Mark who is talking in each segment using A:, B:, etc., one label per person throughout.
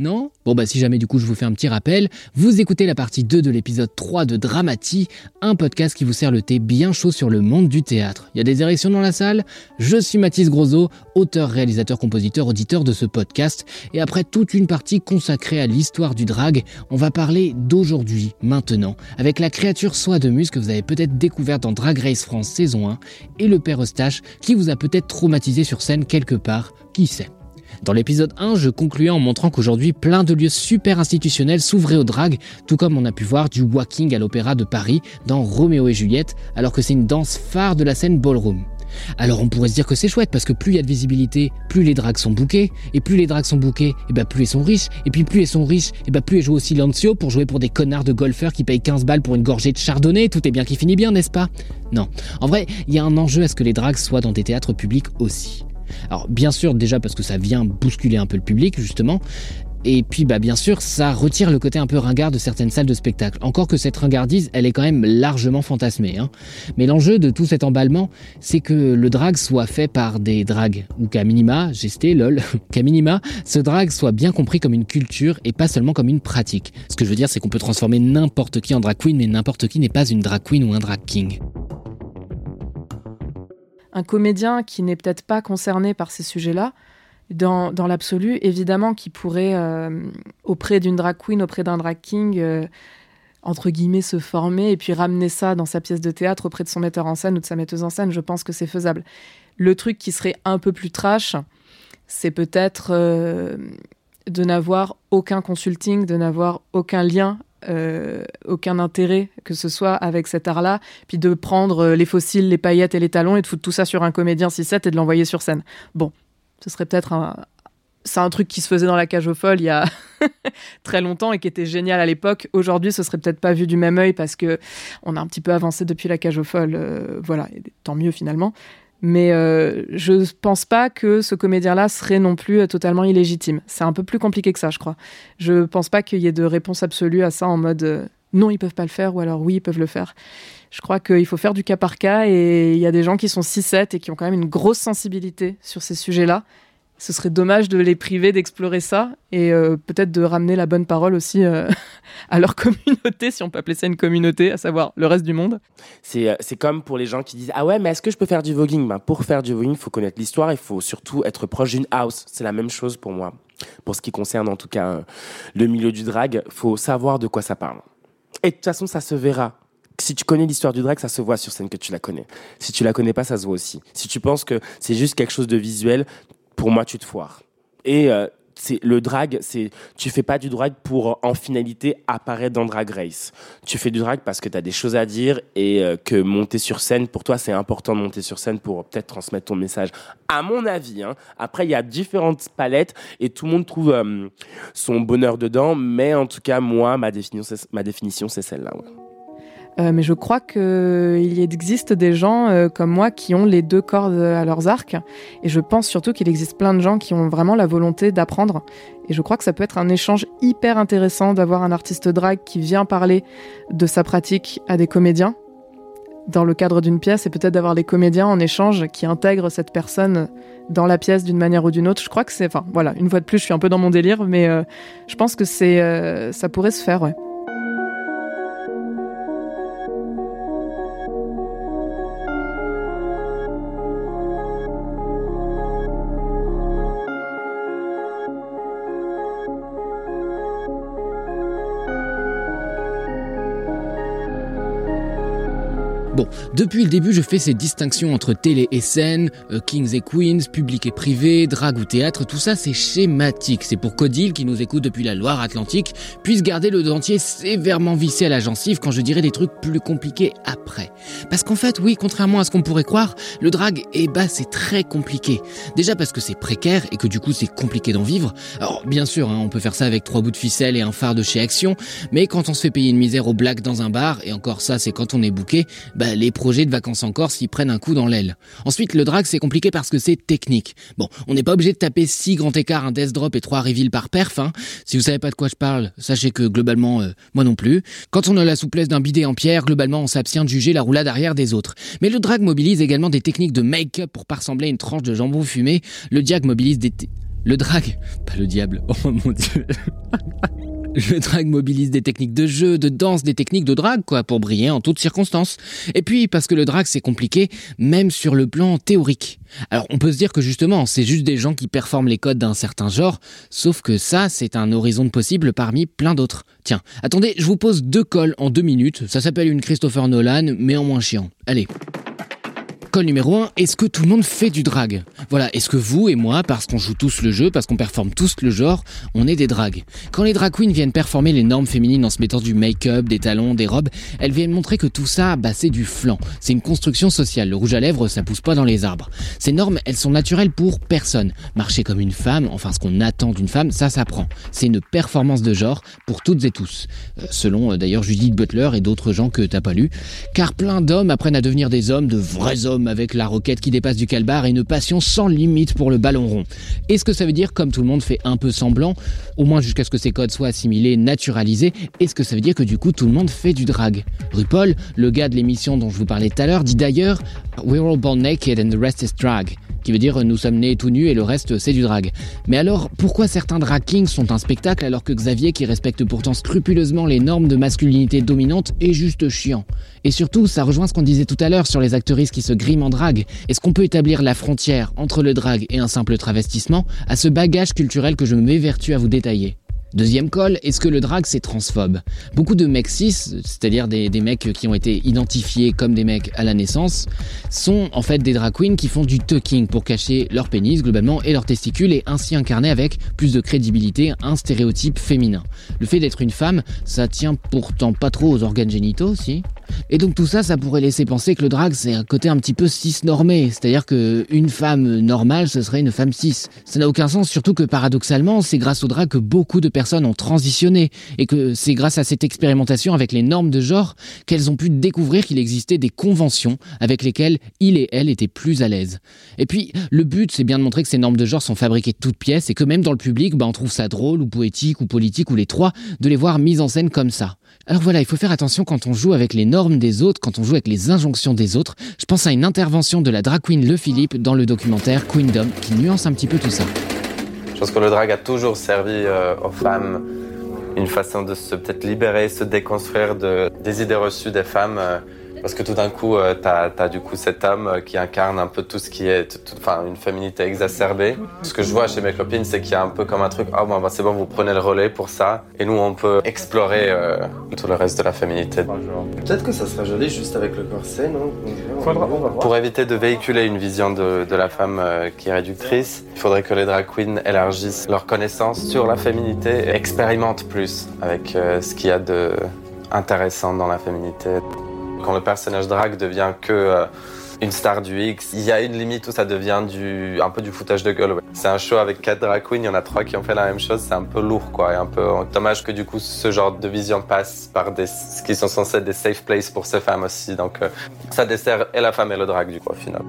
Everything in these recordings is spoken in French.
A: Non Bon bah si jamais du coup je vous fais un petit rappel, vous écoutez la partie 2 de l'épisode 3 de Dramati, un podcast qui vous sert le thé bien chaud sur le monde du théâtre. Il y a des érections dans la salle Je suis Mathis Grosso, auteur, réalisateur, compositeur, auditeur de ce podcast, et après toute une partie consacrée à l'histoire du drag, on va parler d'aujourd'hui, maintenant, avec la créature Soie de Muse que vous avez peut-être découverte dans Drag Race France saison 1, et le père Eustache qui vous a peut-être traumatisé sur scène quelque part, qui sait? Dans l'épisode 1, je concluais en montrant qu'aujourd'hui, plein de lieux super institutionnels s'ouvraient au drag, tout comme on a pu voir du walking à l'Opéra de Paris dans Roméo et Juliette, alors que c'est une danse phare de la scène ballroom. Alors on pourrait se dire que c'est chouette parce que plus il y a de visibilité, plus les drags sont bookés, et plus les drags sont bookés, et bah plus ils sont riches, et puis plus ils sont riches, et bah plus ils jouent au silencio pour jouer pour des connards de golfeurs qui payent 15 balles pour une gorgée de chardonnay, tout est bien qui finit bien, n'est-ce pas? Non. En vrai, il y a un enjeu à ce que les drags soient dans des théâtres publics aussi. Alors bien sûr déjà parce que ça vient bousculer un peu le public justement, et puis bah bien sûr ça retire le côté un peu ringard de certaines salles de spectacle. Encore que cette ringardise elle est quand même largement fantasmée. Hein. Mais l'enjeu de tout cet emballement c'est que le drag soit fait par des drags, ou qu'à minima, gesté lol, qu'à minima ce drag soit bien compris comme une culture et pas seulement comme une pratique. Ce que je veux dire c'est qu'on peut transformer n'importe qui en drag queen mais n'importe qui n'est pas une drag queen ou un drag king
B: un comédien qui n'est peut-être pas concerné par ces sujets-là, dans, l'absolu, évidemment, qui pourrait, euh, auprès d'une drag queen, auprès d'un drag king, euh, entre guillemets, se former et puis ramener ça dans sa pièce de théâtre auprès de son metteur en scène ou de sa metteuse en scène, je pense que c'est faisable. Le truc qui serait un peu plus trash, c'est peut-être euh, de n'avoir aucun consulting, de n'avoir aucun lien euh, aucun intérêt que ce soit avec cet art-là, puis de prendre euh, les fossiles, les paillettes et les talons et de foutre tout ça sur un comédien 6-7 et de l'envoyer sur scène. Bon, ce serait peut-être un... C'est un truc qui se faisait dans la cage aux folles il y a très longtemps et qui était génial à l'époque. Aujourd'hui, ce serait peut-être pas vu du même œil parce que on a un petit peu avancé depuis la cage aux folles. Euh, voilà, et tant mieux finalement. Mais euh, je pense pas que ce comédien-là serait non plus euh, totalement illégitime. C'est un peu plus compliqué que ça, je crois. Je pense pas qu'il y ait de réponse absolue à ça en mode euh, non, ils peuvent pas le faire ou alors oui, ils peuvent le faire. Je crois qu'il faut faire du cas par cas et il y a des gens qui sont 6-7 et qui ont quand même une grosse sensibilité sur ces sujets-là ce serait dommage de les priver d'explorer ça et euh, peut-être de ramener la bonne parole aussi euh, à leur communauté, si on peut appeler ça une communauté, à savoir le reste du monde.
C: C'est, euh, comme pour les gens qui disent Ah ouais, mais est-ce que je peux faire du voguing? Ben, Pour faire du voguing, il faut connaître l'histoire, il faut surtout être proche d'une house. C'est la même chose pour moi. Pour ce qui concerne en tout cas le milieu du drag, il faut savoir de quoi ça parle. Et de toute façon, ça se verra si tu connais l'histoire du drag, ça se voit sur scène que tu la connais. Si tu la connais pas, ça se voit aussi. Si tu penses que c'est juste quelque chose de visuel, pour moi, tu te foires. Et euh, le drag, c'est tu fais pas du drag pour en finalité apparaître dans Drag Race. Tu fais du drag parce que tu as des choses à dire et euh, que monter sur scène pour toi c'est important de monter sur scène pour peut-être transmettre ton message. À mon avis, hein. après il y a différentes palettes et tout le monde trouve euh, son bonheur dedans, mais en tout cas moi ma définition c'est celle-là.
B: Euh, mais je crois qu'il existe des gens euh, comme moi qui ont les deux cordes à leurs arcs. Et je pense surtout qu'il existe plein de gens qui ont vraiment la volonté d'apprendre. Et je crois que ça peut être un échange hyper intéressant d'avoir un artiste drag qui vient parler de sa pratique à des comédiens dans le cadre d'une pièce et peut-être d'avoir des comédiens en échange qui intègrent cette personne dans la pièce d'une manière ou d'une autre. Je crois que c'est, enfin voilà, une fois de plus, je suis un peu dans mon délire, mais euh, je pense que c'est, ça pourrait se faire, ouais.
A: Bon, depuis le début, je fais ces distinctions entre télé et scène, euh, kings et queens, public et privé, drague ou théâtre, tout ça c'est schématique. C'est pour qu'Odile, qui nous écoute depuis la Loire-Atlantique, puisse garder le dentier sévèrement vissé à la gencive quand je dirai des trucs plus compliqués après. Parce qu'en fait, oui, contrairement à ce qu'on pourrait croire, le drag, eh bah, c'est très compliqué. Déjà parce que c'est précaire et que du coup c'est compliqué d'en vivre. Alors, bien sûr, hein, on peut faire ça avec trois bouts de ficelle et un phare de chez Action, mais quand on se fait payer une misère au black dans un bar, et encore ça c'est quand on est bouqué, bah les projets de vacances en Corse y prennent un coup dans l'aile. Ensuite, le drag, c'est compliqué parce que c'est technique. Bon, on n'est pas obligé de taper 6 grands écarts, un death drop et 3 reveals par perf. Hein. Si vous savez pas de quoi je parle, sachez que globalement, euh, moi non plus. Quand on a la souplesse d'un bidet en pierre, globalement, on s'abstient de juger la roulade arrière des autres. Mais le drag mobilise également des techniques de make-up pour pas ressembler à une tranche de jambon fumé. Le diag mobilise des... Le drag Pas le diable. Oh mon dieu. Le drag mobilise des techniques de jeu, de danse, des techniques de drag, quoi, pour briller en toutes circonstances. Et puis, parce que le drag, c'est compliqué, même sur le plan théorique. Alors, on peut se dire que justement, c'est juste des gens qui performent les codes d'un certain genre, sauf que ça, c'est un horizon de possible parmi plein d'autres. Tiens, attendez, je vous pose deux cols en deux minutes. Ça s'appelle une Christopher Nolan, mais en moins chiant. Allez. Col numéro 1, est-ce que tout le monde fait du drag? Voilà, est-ce que vous et moi, parce qu'on joue tous le jeu, parce qu'on performe tous le genre, on est des drags Quand les drag queens viennent performer les normes féminines en se mettant du make-up, des talons, des robes, elles viennent montrer que tout ça, bah c'est du flan. C'est une construction sociale. Le rouge à lèvres, ça pousse pas dans les arbres. Ces normes, elles sont naturelles pour personne. Marcher comme une femme, enfin ce qu'on attend d'une femme, ça s'apprend. C'est une performance de genre pour toutes et tous. Euh, selon euh, d'ailleurs Judith Butler et d'autres gens que t'as pas lu. Car plein d'hommes apprennent à devenir des hommes, de vrais hommes avec la roquette qui dépasse du calbar et une passion sans limite pour le ballon rond. Est-ce que ça veut dire, comme tout le monde fait un peu semblant, au moins jusqu'à ce que ces codes soient assimilés, naturalisés, est-ce que ça veut dire que du coup tout le monde fait du drag? RuPaul, le gars de l'émission dont je vous parlais tout à l'heure, dit d'ailleurs We're all born naked and the rest is drag qui veut dire nous sommes nés tout nus et le reste c'est du drag. Mais alors, pourquoi certains drag kings sont un spectacle alors que Xavier, qui respecte pourtant scrupuleusement les normes de masculinité dominante, est juste chiant? Et surtout, ça rejoint ce qu'on disait tout à l'heure sur les actrices qui se griment en drag. Est-ce qu'on peut établir la frontière entre le drag et un simple travestissement? À ce bagage culturel que je m'évertue à vous détailler Deuxième col, est-ce que le drag c'est transphobe? Beaucoup de mecs cis, c'est-à-dire des, mecs qui ont été identifiés comme des mecs à la naissance, sont en fait des drag queens qui font du tucking pour cacher leur pénis globalement et leurs testicules et ainsi incarner avec plus de crédibilité un stéréotype féminin. Le fait d'être une femme, ça tient pourtant pas trop aux organes génitaux, si? Et donc tout ça, ça pourrait laisser penser que le drag c'est un côté un petit peu cis-normé, c'est-à-dire que une femme normale ce serait une femme cis. Ça n'a aucun sens, surtout que paradoxalement, c'est grâce au drag que beaucoup de personnes ont transitionné et que c'est grâce à cette expérimentation avec les normes de genre qu'elles ont pu découvrir qu'il existait des conventions avec lesquelles il et elle étaient plus à l'aise. Et puis le but c'est bien de montrer que ces normes de genre sont fabriquées de toutes pièces et que même dans le public, bah, on trouve ça drôle ou poétique ou politique ou les trois de les voir mises en scène comme ça. Alors voilà, il faut faire attention quand on joue avec les normes des autres, quand on joue avec les injonctions des autres. Je pense à une intervention de la drag queen Le Philippe dans le documentaire Queendom qui nuance un petit peu tout ça.
D: Je pense que le drag a toujours servi euh, aux femmes une façon de se peut-être libérer, se déconstruire de, des idées reçues des femmes. Euh, parce que tout d'un coup, euh, tu as, du coup cet homme euh, qui incarne un peu tout ce qui est, enfin, une féminité exacerbée. Ce que je vois chez mes copines, c'est qu'il y a un peu comme un truc, ah bon, bah, c'est bon, vous prenez le relais pour ça, et nous, on peut explorer euh, tout le reste de la féminité.
E: Peut-être que ça sera joli juste avec le corset, non?
D: Pour éviter de véhiculer une vision de, de la femme qui est réductrice, il faudrait que les drag queens élargissent leur connaissance sur la féminité et expérimentent plus avec ce qu'il y a de intéressant dans la féminité. Quand le personnage drag devient que euh, une star du X, il y a une limite où ça devient un peu du foutage de gueule. C'est un show avec quatre drag queens, il y en a trois qui ont fait la même chose, c'est un peu lourd quoi, et un peu dommage que du coup ce genre de vision passe par des, ce qui sont censés être des safe places pour ces femmes aussi. Donc euh, ça dessert et la femme et le drag du coup au final.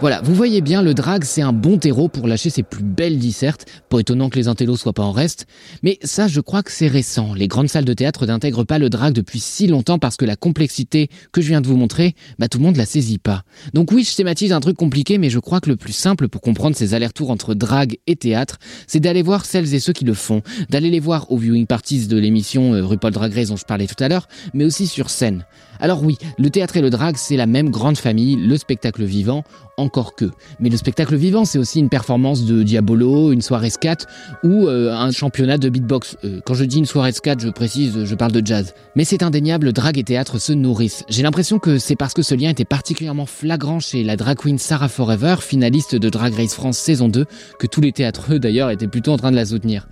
A: Voilà, vous voyez bien, le drag, c'est un bon terreau pour lâcher ses plus belles dissertes. Pas étonnant que les intellos soient pas en reste. Mais ça, je crois que c'est récent. Les grandes salles de théâtre n'intègrent pas le drag depuis si longtemps parce que la complexité que je viens de vous montrer, bah tout le monde la saisit pas. Donc oui, je schématise un truc compliqué, mais je crois que le plus simple pour comprendre ces allers-retours entre drag et théâtre, c'est d'aller voir celles et ceux qui le font, d'aller les voir aux viewing parties de l'émission euh, RuPaul Drag Race dont je parlais tout à l'heure, mais aussi sur scène. Alors oui, le théâtre et le drag, c'est la même grande famille, le spectacle vivant, encore que. Mais le spectacle vivant, c'est aussi une performance de Diabolo, une soirée scat ou euh, un championnat de beatbox. Euh, quand je dis une soirée scat, je précise, je parle de jazz. Mais c'est indéniable, drag et théâtre se nourrissent. J'ai l'impression que c'est parce que ce lien était particulièrement flagrant chez la drag queen Sarah Forever, finaliste de Drag Race France saison 2, que tous les théâtreux d'ailleurs étaient plutôt en train de la soutenir.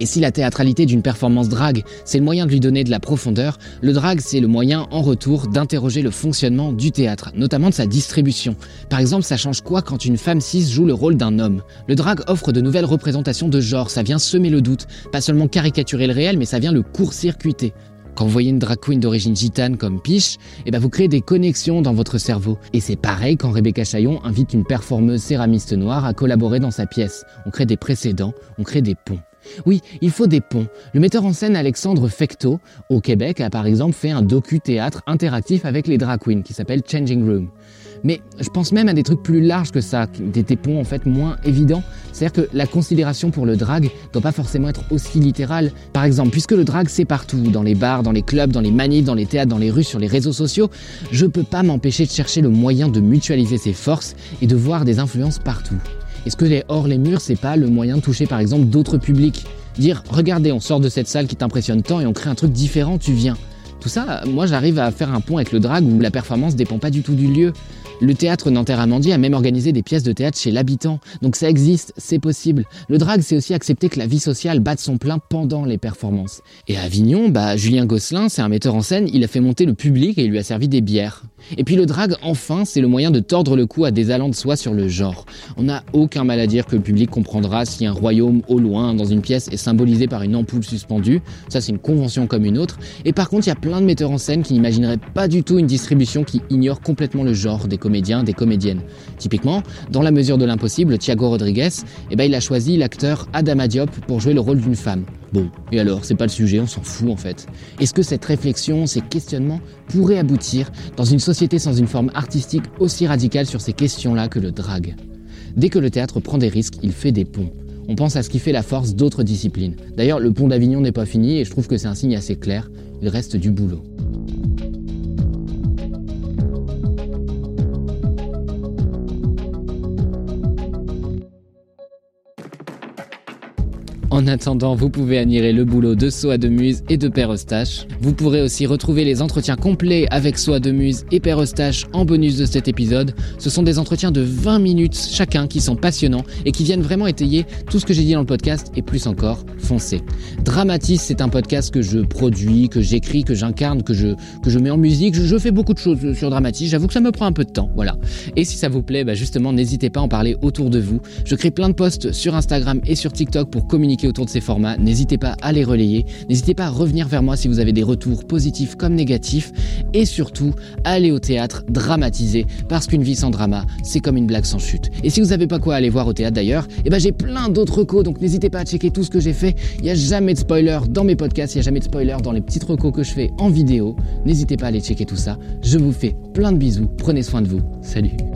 A: Et si la théâtralité d'une performance drag, c'est le moyen de lui donner de la profondeur, le drag c'est le moyen en retour d'interroger le fonctionnement du théâtre, notamment de sa distribution. Par exemple, ça change quoi quand une femme cis joue le rôle d'un homme? Le drag offre de nouvelles représentations de genre, ça vient semer le doute, pas seulement caricaturer le réel, mais ça vient le court-circuiter. Quand vous voyez une drag queen d'origine gitane comme Piche, eh ben vous créez des connexions dans votre cerveau. Et c'est pareil quand Rebecca Chaillon invite une performeuse céramiste noire à collaborer dans sa pièce. On crée des précédents, on crée des ponts. Oui, il faut des ponts. Le metteur en scène Alexandre Fecto, au Québec, a par exemple fait un docu-théâtre interactif avec les drag queens qui s'appelle Changing Room. Mais je pense même à des trucs plus larges que ça, des, ponts en fait moins évidents. C'est-à-dire que la considération pour le drag doit pas forcément être aussi littérale. Par exemple, puisque le drag c'est partout, dans les bars, dans les clubs, dans les manifs, dans les théâtres, dans les rues, sur les réseaux sociaux, je peux pas m'empêcher de chercher le moyen de mutualiser ses forces et de voir des influences partout. Est-ce que les hors les murs, c'est pas le moyen de toucher par exemple d'autres publics? Dire, regardez, on sort de cette salle qui t'impressionne tant et on crée un truc différent, tu viens. Tout ça, moi j'arrive à faire un pont avec le drag où la performance dépend pas du tout du lieu. Le théâtre Nanterre-Amandier a même organisé des pièces de théâtre chez l'habitant. Donc ça existe, c'est possible. Le drag, c'est aussi accepter que la vie sociale batte son plein pendant les performances. Et à Avignon, bah, Julien Gosselin, c'est un metteur en scène, il a fait monter le public et il lui a servi des bières. Et puis le drag, enfin, c'est le moyen de tordre le cou à des allants de soi sur le genre. On n'a aucun mal à dire que le public comprendra si un royaume au loin, dans une pièce, est symbolisé par une ampoule suspendue. Ça, c'est une convention comme une autre. Et par contre, il y a plein de metteurs en scène qui n'imagineraient pas du tout une distribution qui ignore complètement le genre des comédiens, des comédiennes. Typiquement, dans La mesure de l'impossible, Thiago Rodriguez, eh ben, il a choisi l'acteur Adama Diop pour jouer le rôle d'une femme. Bon, et alors, c'est pas le sujet, on s'en fout en fait. Est-ce que cette réflexion, ces questionnements pourraient aboutir dans une société sans une forme artistique aussi radicale sur ces questions-là que le drag Dès que le théâtre prend des risques, il fait des ponts. On pense à ce qui fait la force d'autres disciplines. D'ailleurs, le pont d'Avignon n'est pas fini et je trouve que c'est un signe assez clair. Il reste du boulot. En attendant, vous pouvez admirer le boulot de Soa de Muse et de Père Eustache. Vous pourrez aussi retrouver les entretiens complets avec Soa de Muse et Père Eustache en bonus de cet épisode. Ce sont des entretiens de 20 minutes chacun qui sont passionnants et qui viennent vraiment étayer tout ce que j'ai dit dans le podcast et plus encore, foncez. Dramatis, c'est un podcast que je produis, que j'écris, que j'incarne, que je, que je mets en musique. Je, fais beaucoup de choses sur Dramatis. J'avoue que ça me prend un peu de temps. Voilà. Et si ça vous plaît, bah justement, n'hésitez pas à en parler autour de vous. Je crée plein de posts sur Instagram et sur TikTok pour communiquer autour de ces formats. N'hésitez pas à les relayer. N'hésitez pas à revenir vers moi si vous avez des retours positifs comme négatifs. Et surtout, aller au théâtre dramatiser. Parce qu'une vie sans drama, c'est comme une blague sans chute. Et si vous n'avez pas quoi aller voir au théâtre d'ailleurs, eh ben j'ai plein d'autres recos. Donc n'hésitez pas à checker tout ce que j'ai fait. Il n'y a jamais de spoiler dans mes podcasts. Il n'y a jamais de spoiler dans les petites recos que je fais en vidéo. N'hésitez pas à aller checker tout ça. Je vous fais plein de bisous. Prenez soin de vous. Salut.